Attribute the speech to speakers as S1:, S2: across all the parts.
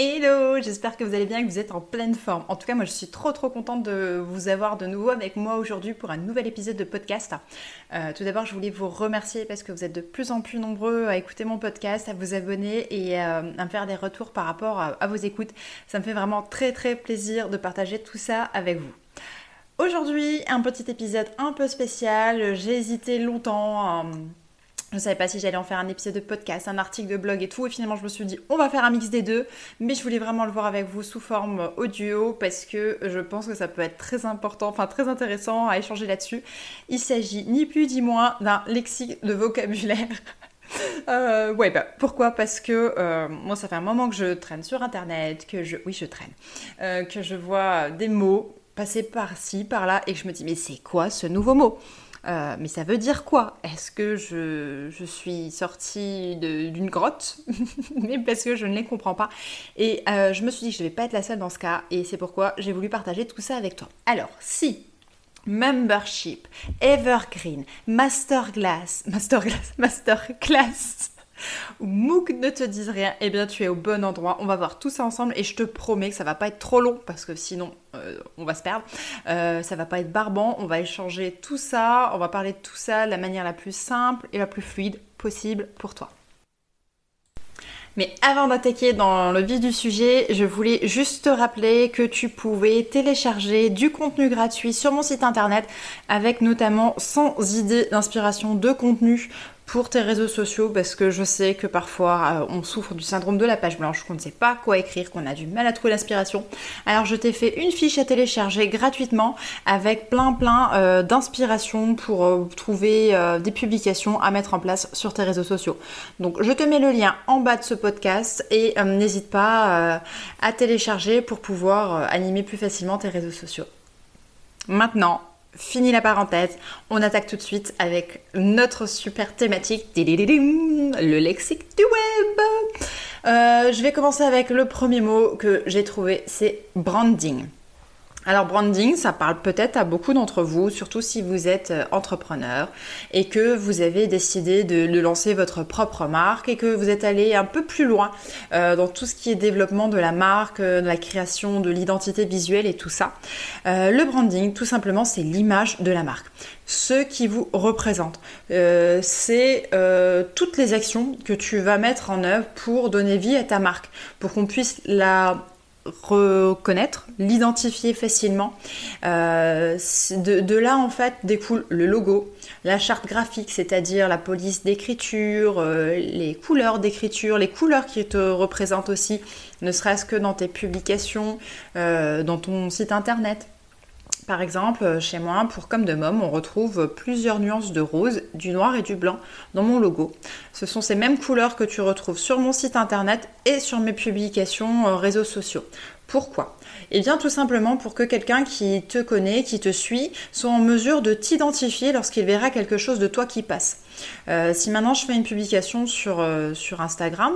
S1: Hello, j'espère que vous allez bien et que vous êtes en pleine forme. En tout cas, moi je suis trop trop contente de vous avoir de nouveau avec moi aujourd'hui pour un nouvel épisode de podcast. Euh, tout d'abord, je voulais vous remercier parce que vous êtes de plus en plus nombreux à écouter mon podcast, à vous abonner et euh, à me faire des retours par rapport à, vos écoutes. Ça me fait vraiment très très plaisir de partager tout ça avec vous. Aujourd'hui, un petit épisode un peu spécial. J'ai hésité longtemps. Je ne savais pas si j'allais en faire un épisode de podcast, un article de blog et tout. Et finalement, je me suis dit, on va faire un mix des deux. Mais je voulais vraiment le voir avec vous sous forme audio parce que je pense que ça peut être très important, enfin très intéressant à échanger là-dessus. Il s'agit ni plus ni moins d'un lexique de vocabulaire. Euh, ouais, bah, pourquoi? Parce que euh, moi, ça fait un moment que je traîne sur Internet, que je, oui, je traîne, euh, que je vois des mots passer par-ci, par-là, et que je me dis, mais c'est quoi ce nouveau mot? Euh, mais ça veut dire quoi? Est-ce que je, suis sortie d'une grotte Mais parce que je ne les comprends pas. Et euh, je me suis dit que je ne vais pas être la seule dans ce cas. Et c'est pourquoi j'ai voulu partager tout ça avec toi. Alors, si membership, evergreen, masterclass, masterclass, masterclass MOOC ne te disent rien, eh bien tu es au bon endroit. On va voir tout ça ensemble et je te promets que ça va pas être trop long parce que sinon euh, on va se perdre. Euh, ça va pas être barbant. On va échanger tout ça. On va parler de tout ça de la manière la plus simple et la plus fluide possible pour toi. Mais avant d'attaquer dans le vif du sujet, je voulais juste te rappeler que tu pouvais télécharger du contenu gratuit sur mon site internet avec notamment 100 idées d'inspiration de contenu pour tes réseaux sociaux parce que je sais que parfois euh, on souffre du syndrome de la page blanche, qu'on ne sait pas quoi écrire, qu'on a du mal à trouver l'inspiration. Alors je t'ai fait une fiche à télécharger gratuitement avec plein plein euh, d'inspiration pour euh, trouver des publications à mettre en place sur tes réseaux sociaux. Donc je te mets le lien en bas de ce podcast et n'hésite pas à télécharger pour pouvoir animer plus facilement tes réseaux sociaux. Maintenant, Fini la parenthèse, on attaque tout de suite avec notre super thématique, le lexique du web. Euh, je vais commencer avec le premier mot que j'ai trouvé, c'est branding. Alors branding, ça parle peut-être à beaucoup d'entre vous, surtout si vous êtes euh, entrepreneur et que vous avez décidé de, lancer votre propre marque et que vous êtes allé un peu plus loin euh, dans tout ce qui est développement de la marque, euh, de la création de l'identité visuelle et tout ça. le branding, tout simplement, c'est l'image de la marque. Ce qui vous représente, c'est toutes les actions que tu vas mettre en œuvre pour donner vie à ta marque, pour qu'on puisse la reconnaître, l'identifier facilement. Euh, de, là, en fait, découle le logo, la charte graphique, c'est-à-dire la police d'écriture, euh, les couleurs d'écriture, les couleurs qui te représentent aussi, ne serait-ce que dans tes publications, euh, dans ton site internet. Par exemple, euh, chez moi, pour Comme de Mom, on retrouve plusieurs nuances de rose, du noir et du blanc dans mon logo. Ce sont ces mêmes couleurs que tu retrouves sur mon site internet et sur mes publications euh, réseaux sociaux. Pourquoi? Eh bien tout simplement pour que quelqu'un qui te connaît, qui te suit, soit en mesure de t'identifier lorsqu'il verra quelque chose de toi qui passe. Euh, si maintenant je fais une publication sur, sur Instagram,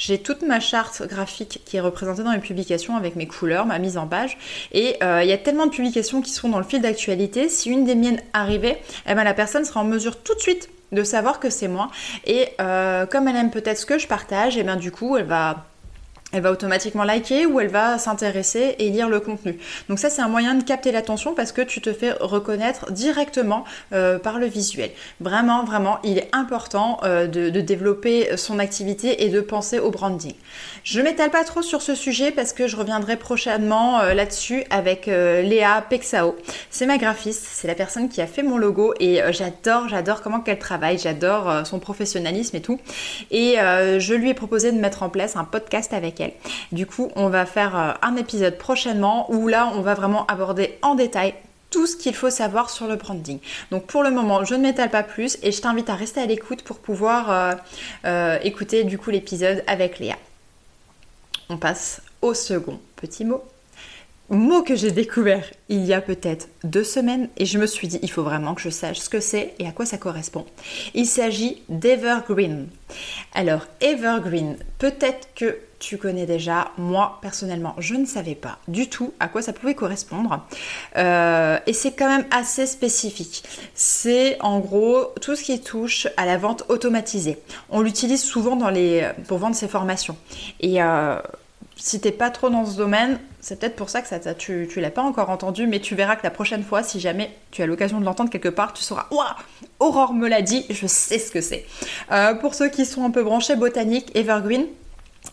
S1: j'ai toute ma charte graphique qui est représentée dans mes publications avec mes couleurs, ma mise en page. Et euh, il y a tellement de publications qui sont dans le fil d'actualité. Si une des miennes arrivait, eh ben, la personne sera en mesure tout de suite de savoir que c'est moi. Et euh, comme elle aime peut-être ce que je partage, et eh bien du coup, elle va elle va automatiquement liker ou elle va s'intéresser et lire le contenu. Donc ça c'est un moyen de capter l'attention parce que tu te fais reconnaître directement euh, par le visuel. Vraiment, vraiment, il est important euh, de, développer son activité et de penser au branding. Je m'étale pas trop sur ce sujet parce que je reviendrai prochainement euh, là-dessus avec Léa Pexao. C'est ma graphiste, c'est la personne qui a fait mon logo et j'adore, j'adore comment qu'elle travaille, j'adore son professionnalisme et tout. Et je lui ai proposé de mettre en place un podcast avec du coup, on va faire euh, un épisode prochainement où là, on va vraiment aborder en détail tout ce qu'il faut savoir sur le branding. Donc pour le moment, je ne m'étale pas plus et je t'invite à rester à l'écoute pour pouvoir euh, euh, écouter du coup l'épisode avec Léa. On passe au second petit mot. Mot que j'ai découvert il y a peut-être deux semaines et je me suis dit il faut vraiment que je sache ce que c'est et à quoi ça correspond. Il s'agit d'Evergreen. Alors Evergreen, peut-être que tu connais déjà. Moi, personnellement, je ne savais pas du tout à quoi ça pouvait correspondre. Euh, et c'est quand même assez spécifique. C'est en gros tout ce qui touche à la vente automatisée. On l'utilise souvent pour vendre ses formations. Et euh, si t'es pas trop dans ce domaine, c'est peut-être pour ça que tu, tu l'as pas encore entendu, mais tu verras que la prochaine fois, si jamais tu as l'occasion de l'entendre quelque part, tu sauras Ouah Aurore me l'a dit, je sais ce que c'est. Euh, pour ceux qui sont un peu branchés botanique, Evergreen,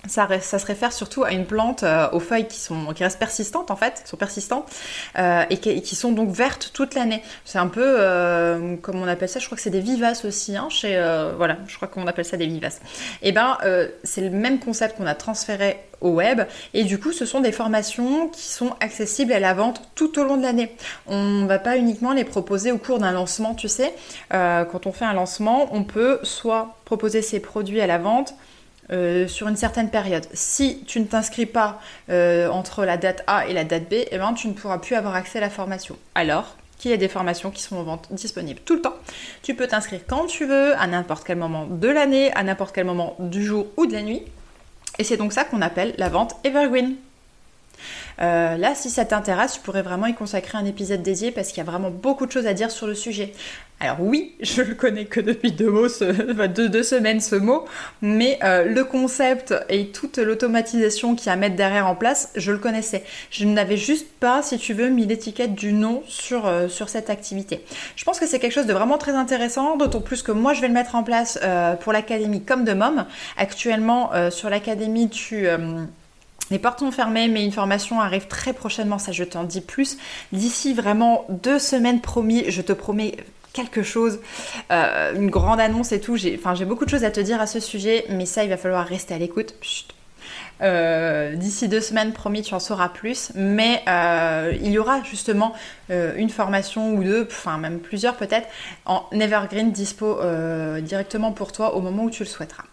S1: ça, se réfère surtout à une plante euh, aux feuilles qui, sont, qui restent persistantes en fait, sont persistantes euh, et, qui, sont donc vertes toute l'année. C'est un peu euh, comme on appelle ça, je crois que c'est des vivaces aussi, hein, chez, voilà, je crois qu'on appelle ça des vivaces. Et eh ben c'est le même concept qu'on a transféré au web et du coup ce sont des formations qui sont accessibles à la vente tout au long de l'année. On ne va pas uniquement les proposer au cours d'un lancement, tu sais. quand on fait un lancement, on peut soit proposer ses produits à la vente euh, sur une certaine période. Si tu ne t'inscris pas euh, entre la date A et la date B, eh ben, tu ne pourras plus avoir accès à la formation. Alors qu'il y a des formations qui sont en vente disponibles tout le temps. Tu peux t'inscrire quand tu veux, à n'importe quel moment de l'année, à n'importe quel moment du jour ou de la nuit. Et c'est donc ça qu'on appelle la vente evergreen. Euh, là, si ça t'intéresse, tu pourrais vraiment y consacrer un épisode dédié parce qu'il y a vraiment beaucoup de choses à dire sur le sujet. Alors oui, je le connais que depuis deux, mots, semaines ce mot, mais euh, le concept et toute l'automatisation qu'il y a à mettre derrière en place, je le connaissais. Je n'avais juste pas, si tu veux, mis l'étiquette du nom sur, euh, sur cette activité. Je pense que c'est quelque chose de vraiment très intéressant, d'autant plus que moi je vais le mettre en place pour l'académie comme de Mom. Actuellement, sur l'académie, tu les portes sont fermées, mais une formation arrive très prochainement, ça je t'en dis plus. D'ici vraiment deux semaines promis, je te promets quelque chose, euh, une grande annonce et tout. J'ai, beaucoup de choses à te dire à ce sujet, mais ça, il va falloir rester à l'écoute. Euh, d'ici deux semaines, promis, tu en sauras plus. Mais euh, il y aura justement une formation ou deux, enfin même plusieurs peut-être, en Evergreen dispo directement pour toi au moment où tu le souhaiteras.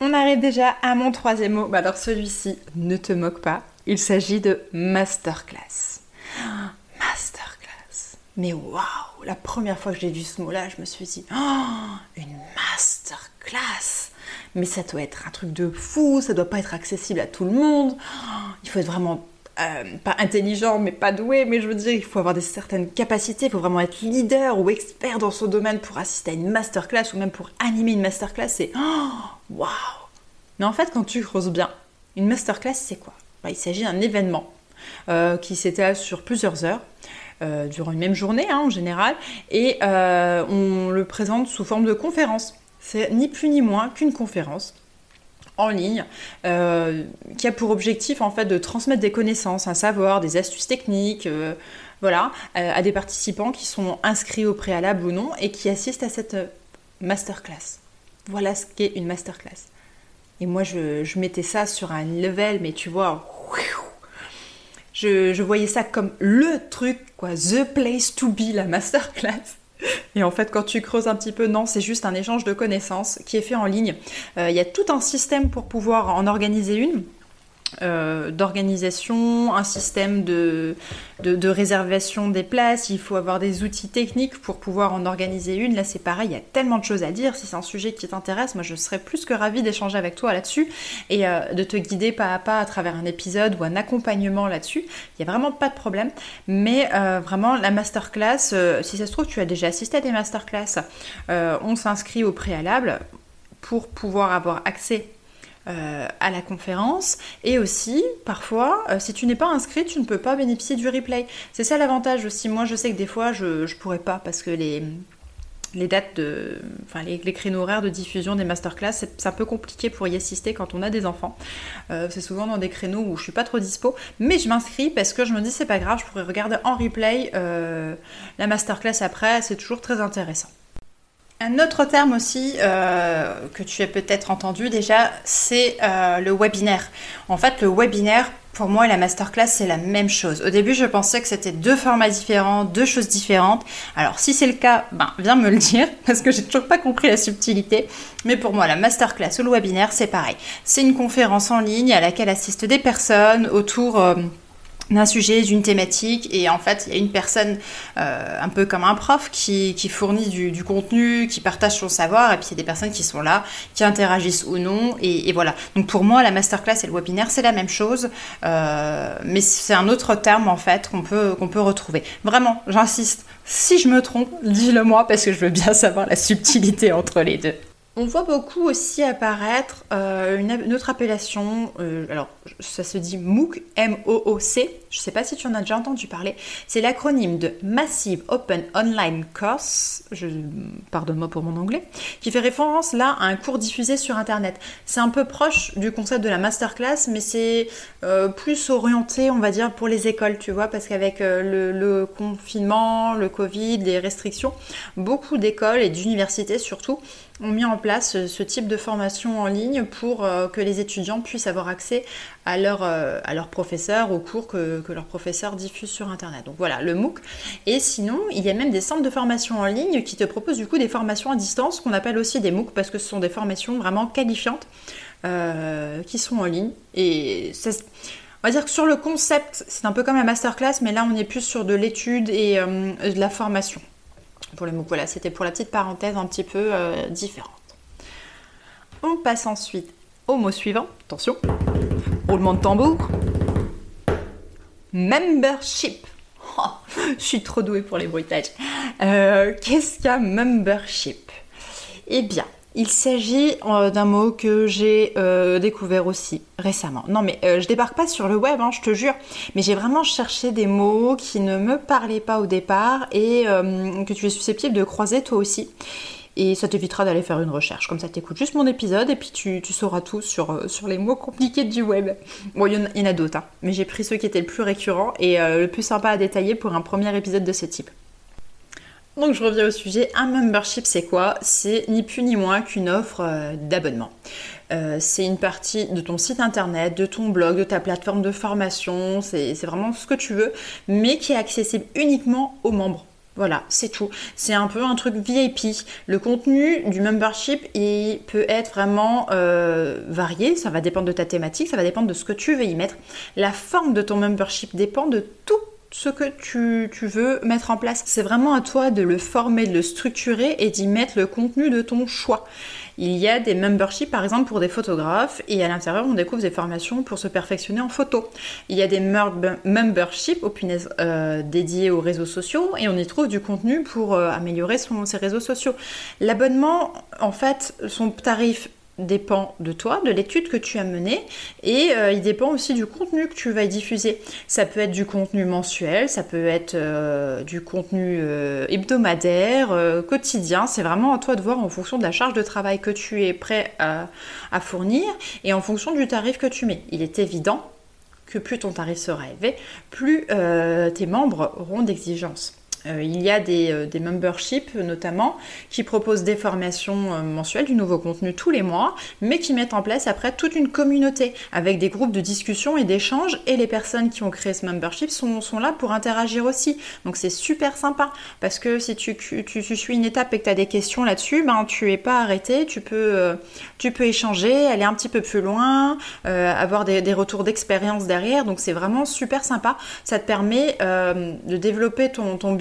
S1: On arrive déjà à mon troisième mot. Bah alors celui-ci, ne te moque pas. Il s'agit de masterclass. Masterclass. Mais waouh, la première fois que j'ai vu ce mot-là, je me suis dit, oh, une masterclass. Mais ça doit être un truc de fou, ça doit pas être accessible à tout le monde. il faut être vraiment euh, pas intelligent, mais pas doué, mais je veux dire, il faut avoir des certaines capacités, il faut vraiment être leader ou expert dans son domaine pour assister à une masterclass ou même pour animer une masterclass. C'est oh, waouh! Mais en fait, quand tu creuses bien, une masterclass, c'est quoi? Bah, Il s'agit d'un événement euh, qui s'étale sur plusieurs heures. Euh, durant une même journée hein, en général, et on le présente sous forme de conférence. C'est ni plus ni moins qu'une conférence en ligne euh, qui a pour objectif en fait de transmettre des connaissances, un savoir, des astuces techniques, euh, voilà, euh, à des participants qui sont inscrits au préalable ou non et qui assistent à cette masterclass. Voilà ce qu'est une masterclass. Et moi je, mettais ça sur un level, mais tu vois, je, voyais ça comme le truc, quoi, the place to be, la masterclass. Et en fait, quand tu creuses un petit peu, non, c'est juste un échange de connaissances qui est fait en ligne. Euh, il y a tout un système pour pouvoir en organiser une. Euh, d'organisation, un système de, réservation des places, il faut avoir des outils techniques pour pouvoir en organiser une. Là, c'est pareil, il y a tellement de choses à dire. Si c'est un sujet qui t'intéresse, moi, je serais plus que ravie d'échanger avec toi là-dessus et euh, de te guider pas à pas à travers un épisode ou un accompagnement là-dessus. Il n'y a vraiment pas de problème. Mais euh, vraiment, la masterclass, si ça se trouve, tu as déjà assisté à des masterclass, on s'inscrit au préalable pour pouvoir avoir accès euh, à la conférence. Et aussi, parfois, euh, si tu n'es pas inscrit, tu ne peux pas bénéficier du replay. C'est ça l'avantage aussi. Moi, je sais que des fois, je ne pourrais pas parce que les, les dates de. Enfin, les, créneaux horaires de diffusion des masterclass, c'est un peu compliqué pour y assister quand on a des enfants. Euh, c'est souvent dans des créneaux où je suis pas trop dispo. Mais je m'inscris parce que je me dis, c'est pas grave, je pourrais regarder en replay la masterclass après. C'est toujours très intéressant. Un autre terme aussi euh, que tu as peut-être entendu déjà, c'est euh, le webinaire. En fait, le webinaire, Pour moi, la masterclass, c'est la même chose. Au début, je pensais que c'était deux formats différents, deux choses différentes. Alors, si c'est le cas, ben, viens me le dire, parce que j'ai toujours pas compris la subtilité. Mais pour moi, la masterclass ou le webinaire, c'est pareil. C'est une conférence en ligne à laquelle assistent des personnes autour... Euh, d'un sujet, d'une thématique, et en fait, il y a une personne euh, un peu comme un prof qui, fournit du, contenu, qui partage son savoir, et puis il y a des personnes qui sont là, qui interagissent ou non, et, voilà. Donc pour moi, la masterclass et le webinaire, c'est la même chose, euh, mais c'est un autre terme en fait qu'on peut, qu'on peut retrouver. Vraiment, j'insiste, si je me trompe, dis-le moi, parce que je veux bien savoir la subtilité entre les deux. On voit beaucoup aussi apparaître euh, une, autre appellation, euh, alors ça se dit MOOC, M-O-O-C, je ne sais pas si tu en as déjà entendu parler, c'est l'acronyme de Massive Open Online Course, je, pardonne-moi pour mon anglais, qui fait référence là à un cours diffusé sur Internet. C'est un peu proche du concept de la masterclass, mais c'est euh, plus orienté, on va dire, pour les écoles, tu vois, parce qu'avec le, le confinement, le Covid, les restrictions, beaucoup d'écoles et d'universités surtout, ont mis en place ce type de formation en ligne pour euh, que les étudiants puissent avoir accès à leurs euh, professeurs, aux cours que, leurs professeurs diffusent sur Internet. Donc voilà, le MOOC. Et sinon, il y a même des centres de formation en ligne qui te proposent du coup des formations à distance, qu'on appelle aussi des MOOC, parce que ce sont des formations vraiment qualifiantes euh, qui sont en ligne. Et on va dire que sur le concept, c'est un peu comme la masterclass, mais là on est plus sur de l'étude et de la formation pour le MOOC. Voilà, c'était pour la petite parenthèse un petit peu euh, différente. On passe ensuite au mot suivant. Attention, roulement de tambour. Membership. Oh, je suis trop douée pour les bruitages. Euh, qu'est-ce qu'un membership? Eh bien, il s'agit euh, d'un mot que j'ai euh, découvert aussi récemment. Non mais euh, je débarque pas sur le web, hein, je te jure, mais j'ai vraiment cherché des mots qui ne me parlaient pas au départ et que tu es susceptible de croiser toi aussi. Et ça t'évitera d'aller faire une recherche. Comme ça, tu juste mon épisode et puis tu, sauras tout sur, sur les mots compliqués du web. Bon, il y, en a, d'autres, hein, mais j'ai pris ceux qui étaient le plus récurrents et le plus sympa à détailler pour un premier épisode de ce type. Donc je reviens au sujet, un membership c'est quoi? C'est ni plus ni moins qu'une offre euh, d'abonnement. Euh, c'est une partie de ton site internet, de ton blog, de ta plateforme de formation, c'est vraiment ce que tu veux, mais qui est accessible uniquement aux membres. Voilà, c'est tout. C'est un peu un truc VIP. Le contenu du membership, il peut être vraiment euh, varié. Ça va dépendre de ta thématique, ça va dépendre de ce que tu veux y mettre. La forme de ton membership dépend de tout ce que tu, veux mettre en place. C'est vraiment à toi de le former, de le structurer et d'y mettre le contenu de ton choix. Il y a des memberships par exemple pour des photographes et à l'intérieur on découvre des formations pour se perfectionner en photo. Il y a des memberships euh, dédiés aux réseaux sociaux et on y trouve du contenu pour euh, améliorer ses réseaux sociaux. L'abonnement en fait son tarif dépend de toi, de l'étude que tu as menée, et euh, il dépend aussi du contenu que tu vas diffuser. Ça peut être du contenu mensuel, ça peut être euh, du contenu euh, hebdomadaire, quotidien, c'est vraiment à toi de voir en fonction de la charge de travail que tu es prêt à fournir et en fonction du tarif que tu mets. Il est évident que plus ton tarif sera élevé, plus tes membres auront d'exigences. Euh, il y a des, euh, des, memberships notamment qui proposent des formations euh, mensuelles, du nouveau contenu tous les mois, mais qui mettent en place après toute une communauté avec des groupes de discussion et d'échange. Et les personnes qui ont créé ce membership sont, là pour interagir aussi. Donc c'est super sympa parce que si tu, tu, suis une étape et que tu as des questions là-dessus, ben, tu es pas arrêté, tu peux, échanger, aller un petit peu plus loin, avoir des, retours d'expérience derrière. Donc c'est vraiment super sympa. Ça te permet de développer ton, ton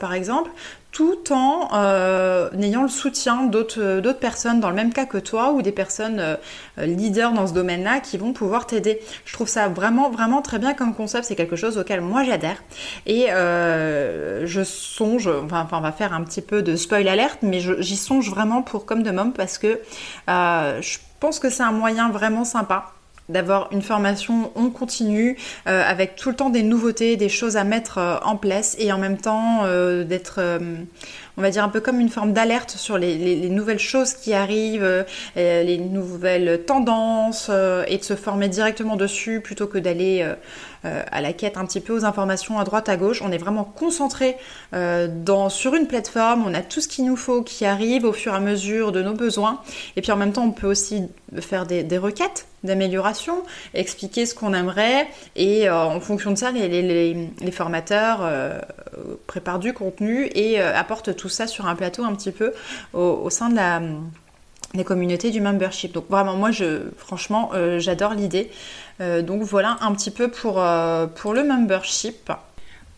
S1: par exemple, tout en euh, ayant le soutien d'autres personnes dans le même cas que toi ou des personnes euh, leaders dans ce domaine-là qui vont pouvoir t'aider. Je trouve ça vraiment, vraiment très bien comme concept. C'est quelque chose auquel moi j'adhère. Et euh, je songe, enfin, on va faire un petit peu de spoil alerte, mais j'y songe vraiment pour Comme de Mom parce que je pense que c'est un moyen vraiment sympa d'avoir une formation on continue euh, avec tout le temps des nouveautés, des choses à mettre euh, en place et en même temps euh, d'être on va dire un peu comme une forme d'alerte sur les, nouvelles choses qui arrivent, les nouvelles tendances, et de se former directement dessus plutôt que d'aller à la quête un petit peu aux informations à droite à gauche. On est vraiment concentré dans, sur une plateforme, on a tout ce qu'il nous faut qui arrive au fur et à mesure de nos besoins, et puis en même temps on peut aussi faire des, requêtes d'amélioration, expliquer ce qu'on aimerait, et en fonction de ça, les, formateurs préparent du contenu et apportent tout ça sur un plateau un petit peu au, sein des communautés du membership. Donc vraiment, moi, je, franchement, euh, j'adore l'idée. Euh, donc voilà un petit peu euh, pour le membership.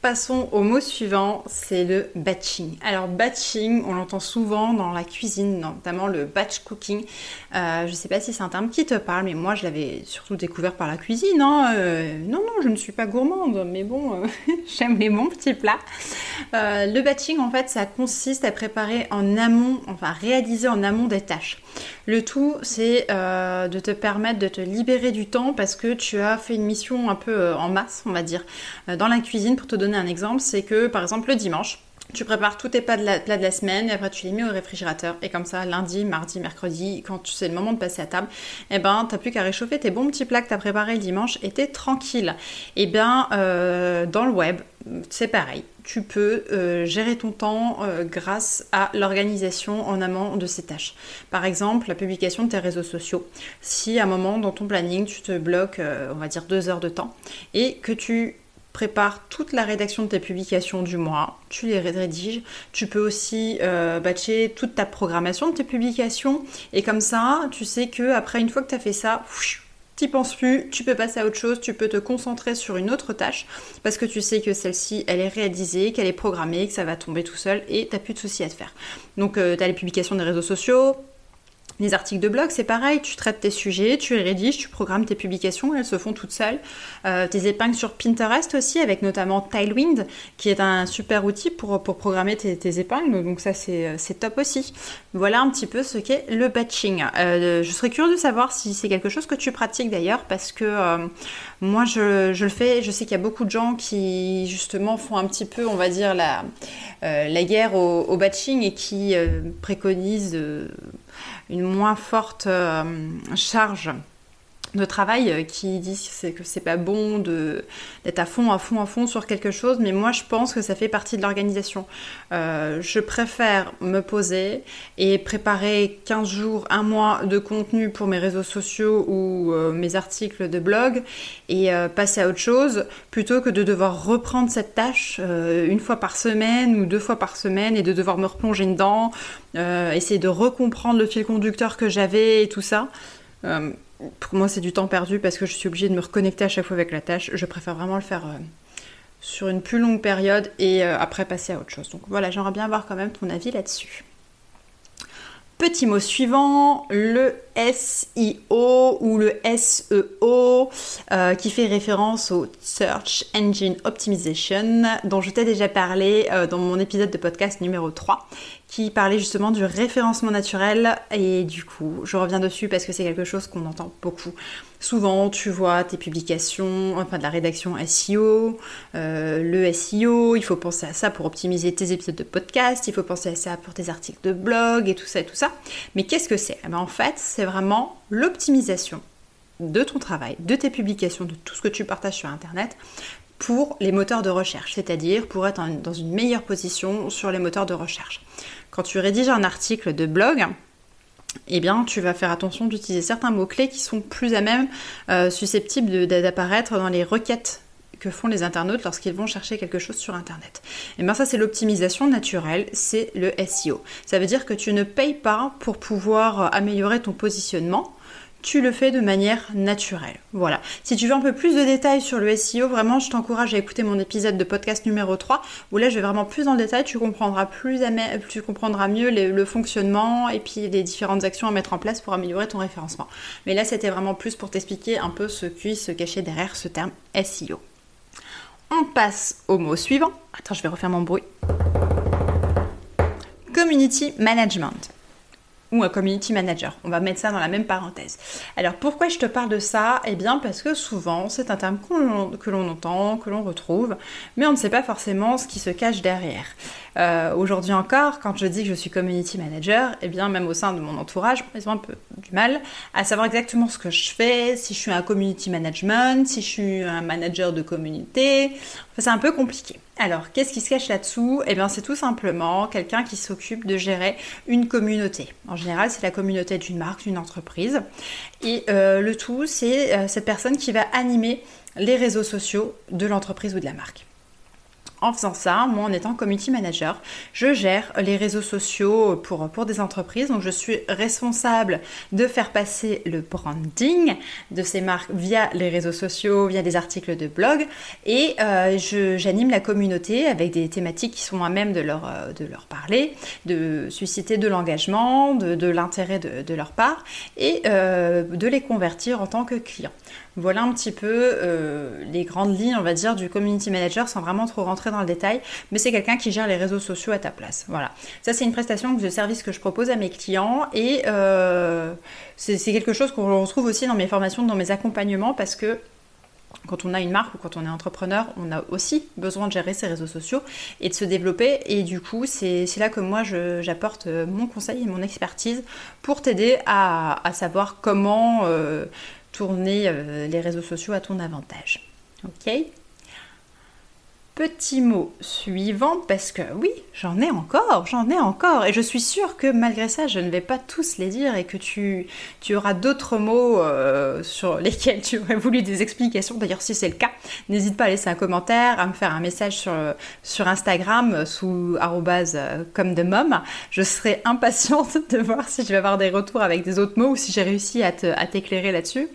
S1: Passons au mot suivant, c'est le batching. Alors batching, on l'entend souvent dans la cuisine, notamment le batch cooking. Euh, je ne sais pas si c'est un terme qui te parle, mais moi je l'avais surtout découvert par la cuisine. Hein. Euh, non, non, je ne suis pas gourmande, mais bon, euh, j'aime les bons petits plats. le batching, en fait, ça consiste à préparer en amont, enfin réaliser en amont des tâches. Le tout, c'est de te permettre de te libérer du temps parce que tu as fait une mission un peu en masse, on va dire, dans la cuisine. Pour te donner un exemple, c'est que par exemple le dimanche, tu prépares tous tes plats de, la, semaine et après tu les mets au réfrigérateur. Et comme ça, lundi, mardi, mercredi, quand c'est le moment de passer à table, eh ben, t'as plus qu'à réchauffer tes bons petits plats que t'as préparés le dimanche et t'es tranquille. Eh bien, euh, dans le web, c'est pareil. Tu peux euh, gérer ton temps euh, grâce à l'organisation en amont de ces tâches. Par exemple, la publication de tes réseaux sociaux. Si à un moment dans ton planning, tu te bloques, on va dire deux heures de temps, et que tu prépare toute la rédaction de tes publications du mois, tu les rédiges. Tu peux aussi euh, batcher toute ta programmation de tes publications. Et comme ça, tu sais que après, une fois que tu as fait ça, tu penses plus, tu peux passer à autre chose, tu peux te concentrer sur une autre tâche parce que tu sais que celle-ci, elle est réalisée, qu'elle est programmée, que ça va tomber tout seul et tu n'as plus de soucis à te faire. Donc, euh, tu as les publications des réseaux sociaux, les articles de blog, c'est pareil, tu traites tes sujets, tu les rédiges, tu programmes tes publications, elles se font toutes seules. Euh, tes épingles sur Pinterest aussi, avec notamment Tailwind, qui est un super outil pour, programmer tes, épingles, donc ça c'est top aussi. Voilà un petit peu ce qu'est le batching. Euh, je serais curieuse de savoir si c'est quelque chose que tu pratiques d'ailleurs, parce que euh, moi je, le fais, je sais qu'il y a beaucoup de gens qui justement font un petit peu, on va dire, la, la guerre au, batching et qui préconisent une moins forte euh, charge de travail euh, qui disent que c'est pas bon d'être à fond, à fond, à fond sur quelque chose, mais moi je pense que ça fait partie de l'organisation. Euh, je préfère me poser et préparer 15 jours, un mois de contenu pour mes réseaux sociaux ou mes articles de blog et passer à autre chose plutôt que de devoir reprendre cette tâche une fois par semaine ou deux fois par semaine et de devoir me replonger dedans euh, essayer de recomprendre le fil conducteur que j'avais et tout ça. Euh, pour moi, c'est du temps perdu parce que je suis obligée de me reconnecter à chaque fois avec la tâche. Je préfère vraiment le faire euh, sur une plus longue période et après passer à autre chose. Donc voilà, j'aimerais bien avoir quand même ton avis là-dessus. Petit mot suivant, le SEO ou le SEO euh, qui fait référence au Search Engine Optimization dont je t'ai déjà parlé euh, dans mon épisode de podcast numéro 3 qui parlait justement du référencement naturel et du coup je reviens dessus parce que c'est quelque chose qu'on entend beaucoup. Souvent tu vois tes publications, enfin de la rédaction SEO, euh, le SEO, il faut penser à ça pour optimiser tes épisodes de podcast, il faut penser à ça pour tes articles de blog et tout ça et tout ça. Mais qu'est-ce que c'est? Eh ben, En fait c'est vraiment l'optimisation de ton travail, de tes publications, de tout ce que tu partages sur Internet pour les moteurs de recherche, c'est-à-dire pour être dans une meilleure position sur les moteurs de recherche. Quand tu rédiges un article de blog, eh bien, tu vas faire attention d'utiliser certains mots-clés qui sont plus à même euh, susceptibles d'apparaître dans les requêtes que font les internautes lorsqu'ils vont chercher quelque chose sur Internet. Et bien ça c'est l'optimisation naturelle, c'est le SEO. Ça veut dire que tu ne payes pas pour pouvoir améliorer ton positionnement, tu le fais de manière naturelle. Voilà. Si tu veux un peu plus de détails sur le SEO, vraiment, je t'encourage à écouter mon épisode de podcast numéro 3, où là, je vais vraiment plus le détail, tu comprendras, plus tu comprendras mieux le fonctionnement et puis les différentes actions à mettre en place pour améliorer ton référencement. Mais là, c'était vraiment plus pour t'expliquer un peu ce qui se cachait derrière ce terme SEO. On passe au mot suivant. Attends, je vais refaire mon bruit. Community Management. Ou un community manager. On va mettre ça dans la même parenthèse. Alors pourquoi je te parle de ça? Eh bien parce que souvent c'est un terme que l'on entend, que l'on retrouve, mais on ne sait pas forcément ce qui se cache derrière. Euh, aujourd'hui encore, quand je dis que je suis community manager, eh bien même au sein de mon entourage, ils ont un peu du mal à savoir exactement ce que je fais, si je suis un community management, si je suis un manager de communauté. C'est un peu compliqué. Alors, qu'est-ce qui se cache là-dessous? Eh bien, c'est tout simplement quelqu'un qui s'occupe de gérer une communauté. En général, c'est la communauté d'une marque, d'une entreprise. Et euh, le tout, c'est euh, cette personne qui va animer les réseaux sociaux de l'entreprise ou de la marque en faisant ça, moi en étant community manager, je gère les réseaux sociaux pour, des entreprises. Donc je suis responsable de faire passer le branding de ces marques via les réseaux sociaux, via des articles de blog. Et euh, j'anime la communauté avec des thématiques qui sont à même de leur, euh, parler, de susciter de l'engagement, de, l'intérêt de, leur part et euh, de les convertir en tant que clients. Voilà un petit peu euh, les grandes lignes, on va dire, du community manager sans vraiment trop rentrer dans le détail, mais c'est quelqu'un qui gère les réseaux sociaux à ta place. Voilà. Ça, c'est une prestation de service que je propose à mes clients et euh, c'est quelque chose qu'on retrouve aussi dans mes formations, dans mes accompagnements parce que quand on a une marque ou quand on est entrepreneur, on a aussi besoin de gérer ses réseaux sociaux et de se développer. Et du coup, c'est là que moi, j'apporte euh, mon conseil et mon expertise pour t'aider à, savoir comment tourner euh, les réseaux sociaux à ton avantage. Ok? Petit mot suivant, parce que oui, j'en ai encore, j'en ai encore, et je suis sûre que malgré ça, je ne vais pas tous les dire et que tu, tu auras d'autres mots euh, sur lesquels tu aurais voulu des explications. D'ailleurs, si c'est le cas, n'hésite pas à laisser un commentaire, à me faire un message sur, Instagram sous euh, comme de mom. Je serai impatiente de voir si je vais avoir des retours avec des autres mots ou si j'ai réussi à t'éclairer là-dessus.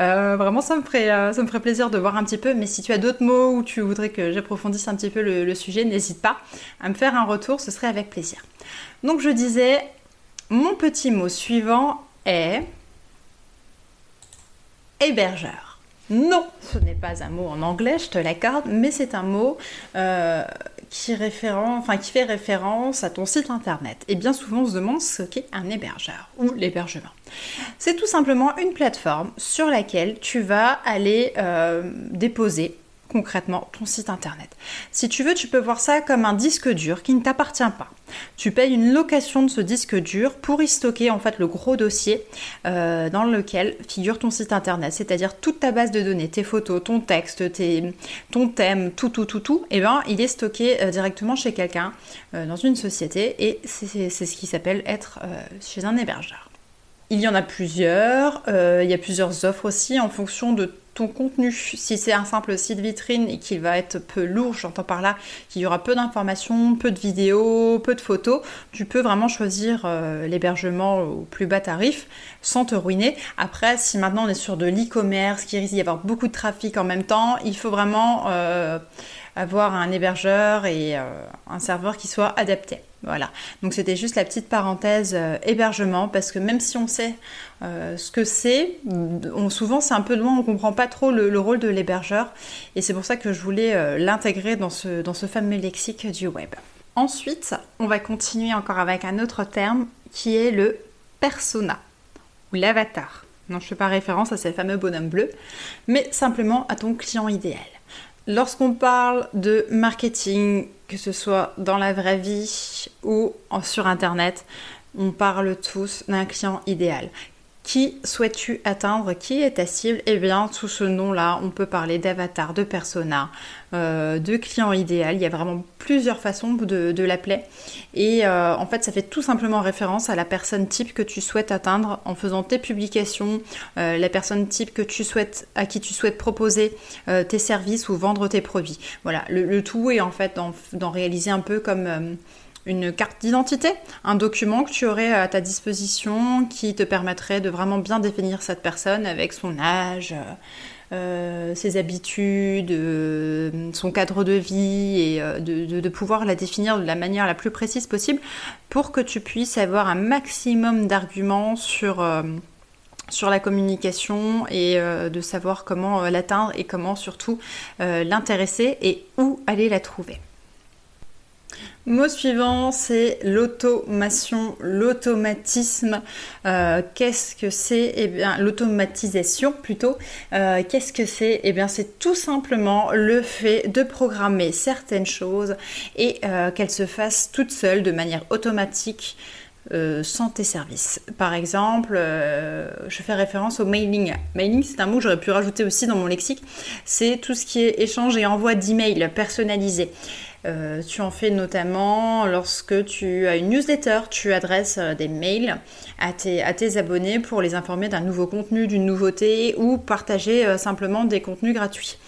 S1: Euh, vraiment, ça me, ferait, ça me ferait plaisir de voir un petit peu, mais si tu as d'autres mots ou tu voudrais que j'approfondisse un petit peu le, sujet, n'hésite pas à me faire un retour, ce serait avec plaisir. Donc je disais, mon petit mot suivant est hébergeur. Non, ce n'est pas un mot en anglais, je te l'accorde, mais c'est un mot euh, qui, enfin, qui fait référence à ton site internet. Et bien souvent, on se demande ce qu'est un hébergeur ou l'hébergement. C'est tout simplement une plateforme sur laquelle tu vas aller euh, déposer concrètement ton site internet. Si tu veux, tu peux voir ça comme un disque dur qui ne t'appartient pas. Tu payes une location de ce disque dur pour y stocker en fait le gros dossier euh, dans lequel figure ton site internet, c'est-à-dire toute ta base de données, tes photos, ton texte, ton thème, tout, tout, tout, tout. Et eh ben, il est stocké euh, directement chez quelqu'un euh, dans une société et c'est ce qui s'appelle être chez un hébergeur. Il y en a plusieurs, il y a plusieurs offres aussi en fonction de contenu. Si c'est un simple site vitrine et qu'il va être peu lourd, j'entends par là qu'il y aura peu d'informations, peu de vidéos, peu de photos, tu peux vraiment choisir euh, l'hébergement au plus bas tarif sans te ruiner. Après, si maintenant on est sur de l'e-commerce, qui risque d'y avoir beaucoup de trafic en même temps, il faut vraiment euh, avoir un hébergeur et euh, un serveur qui soit adapté. Voilà, donc c'était juste la petite parenthèse euh, hébergement parce que même si on sait euh, ce que c'est, souvent c'est un peu loin, on ne comprend pas trop le, rôle de l'hébergeur et c'est pour ça que je voulais l'intégrer dans ce, dans ce fameux lexique du web. Ensuite, on va continuer encore avec un autre terme qui est le persona ou l'avatar. Non, je ne fais pas référence à ces fameux bonhommes bleus, mais simplement à ton client idéal. Lorsqu'on parle de marketing, que ce soit dans la vraie vie ou sur Internet, on parle tous d'un client idéal. Qui souhaites-tu atteindre? Qui est ta cible? Eh bien, sous ce nom-là, on peut parler d'avatar, de persona, euh, de client idéal. Il y a vraiment plusieurs façons de, l'appeler. Et euh, en fait, ça fait tout simplement référence à la personne type que tu souhaites atteindre en faisant tes publications, euh, la personne type à qui tu souhaites proposer tes services ou vendre tes produits. Voilà, le, tout est en fait d'en réaliser un peu comme une carte d'identité, un document que tu aurais à ta disposition qui te permettrait de vraiment bien définir cette personne avec son âge, euh, ses habitudes, euh, son cadre de vie et euh, de, pouvoir la définir de la manière la plus précise possible pour que tu puisses avoir un maximum d'arguments sur la communication et de savoir comment l'atteindre et comment surtout l'intéresser et où aller la trouver. Mot suivant, c'est l'automation, l'automatisme. Euh, qu'est-ce que c'est? Eh bien, l'automatisation plutôt. Euh, qu'est-ce que c'est? Eh bien, c'est tout simplement le fait de programmer certaines choses et euh, qu'elles se fassent toutes seules de manière automatique. sans tes services. Par exemple, je fais référence au mailing. Mailing, c'est un mot que j'aurais pu rajouter aussi dans mon lexique. C'est tout ce qui est échange et envoi d'emails personnalisés. Euh, tu en fais notamment lorsque tu as une newsletter, tu adresses euh, des mails à tes, abonnés pour les informer d'un nouveau contenu, d'une nouveauté ou partager euh, simplement des contenus gratuits.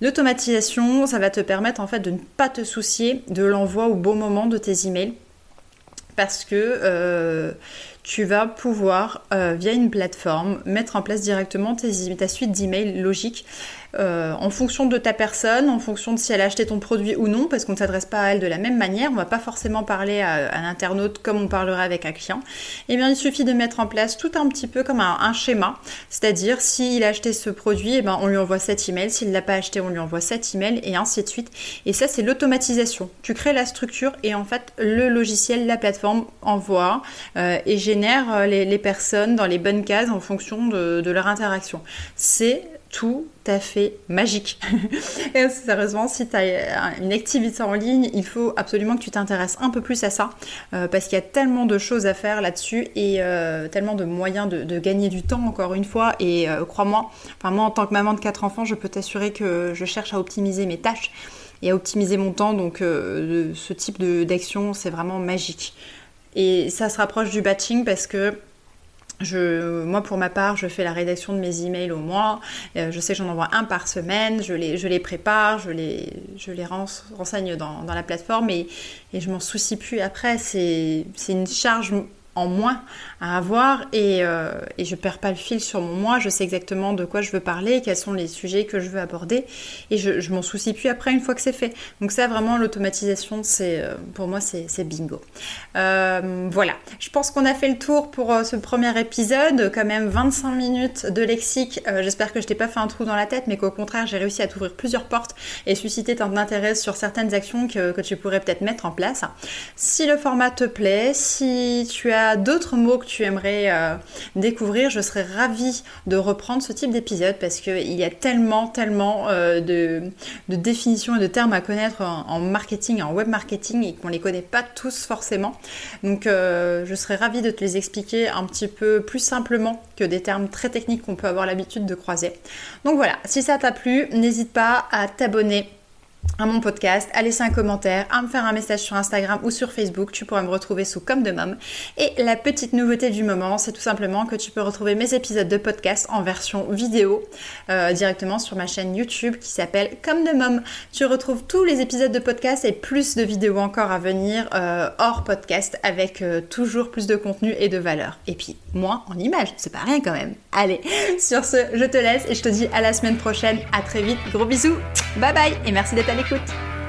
S1: L'automatisation, ça va te permettre en fait de ne pas te soucier de l'envoi au bon moment de tes emails parce que tu vas pouvoir, via une plateforme, mettre en place directement ta suite d'emails logique euh, en fonction de ta personne, en fonction de si elle a acheté ton produit ou non, parce qu'on ne s'adresse pas à elle de la même manière, on ne va pas forcément parler à, un internaute comme on parlerait avec un client, eh bien il suffit de mettre en place tout un petit peu comme un, schéma, c'est-à-dire s'il a acheté ce produit, eh ben, on lui envoie cet email, s'il ne l'a pas acheté, on lui envoie cet email, et ainsi de suite. Et ça, c'est l'automatisation. Tu crées la structure et en fait, le logiciel, la plateforme envoie euh, et génère euh, les, personnes dans les bonnes cases en fonction de, de leur interaction. C'est tout à fait magique. et sérieusement, si tu as une activité en ligne, il faut absolument que tu t'intéresses un peu plus à ça, euh, parce qu'il y a tellement de choses à faire là-dessus et euh, tellement de moyens de, gagner du temps, encore une fois. Et euh, crois-moi, moi en tant que maman de quatre enfants, je peux t'assurer que je cherche à optimiser mes tâches et à optimiser mon temps. Donc ce type d'action, c'est vraiment magique. Et ça se rapproche du batching parce que je, moi, pour ma part, je fais la rédaction de mes emails au mois. Euh, je sais que j'en envoie un par semaine. Je les, je les prépare, je les, je les renseigne dans, dans la plateforme et, et je m'en soucie plus après. C'est une charge en à avoir et, euh, et, je perds pas le fil sur mon moi, je sais exactement de quoi je veux parler, quels sont les sujets que je veux aborder et je, m'en soucie plus après une fois que c'est fait. Donc ça vraiment l'automatisation c'est euh, pour moi c'est bingo. Euh, voilà, je pense qu'on a fait le tour pour ce premier épisode, quand même 25 minutes de lexique, j'espère que je t'ai pas fait un trou dans la tête mais qu'au contraire j'ai réussi à t'ouvrir plusieurs portes et susciter ton intérêt sur certaines actions que tu pourrais peut-être mettre en place. Si le format te plaît, si tu as d'autres mots que tu aimerais euh, découvrir, je serais ravie de reprendre ce type d'épisode parce qu'il y a tellement, tellement euh, de, définitions et de termes à connaître en, marketing, en web marketing et qu'on ne les connaît pas tous forcément. Donc euh, je serais ravie de te les expliquer un petit peu plus simplement que des termes très techniques qu'on peut avoir l'habitude de croiser. Donc voilà, si ça t'a plu, n'hésite pas à t'abonner à mon podcast, à laisser un commentaire, à me faire un message sur Instagram ou sur Facebook. Tu pourras me retrouver sous Comme de Mom. Et la petite nouveauté du moment, c'est tout simplement que tu peux retrouver mes épisodes de podcast en version vidéo euh, directement sur ma chaîne YouTube qui s'appelle Comme de Mom. Tu retrouves tous les épisodes de podcast et plus de vidéos encore à venir euh, hors podcast avec euh, toujours plus de contenu et de valeur. Et puis moins en images, c'est pas rien quand même. Allez, sur ce, je te laisse et je te dis à la semaine prochaine. À très vite. Gros bisous. Bye bye et merci d'être à l'écoute.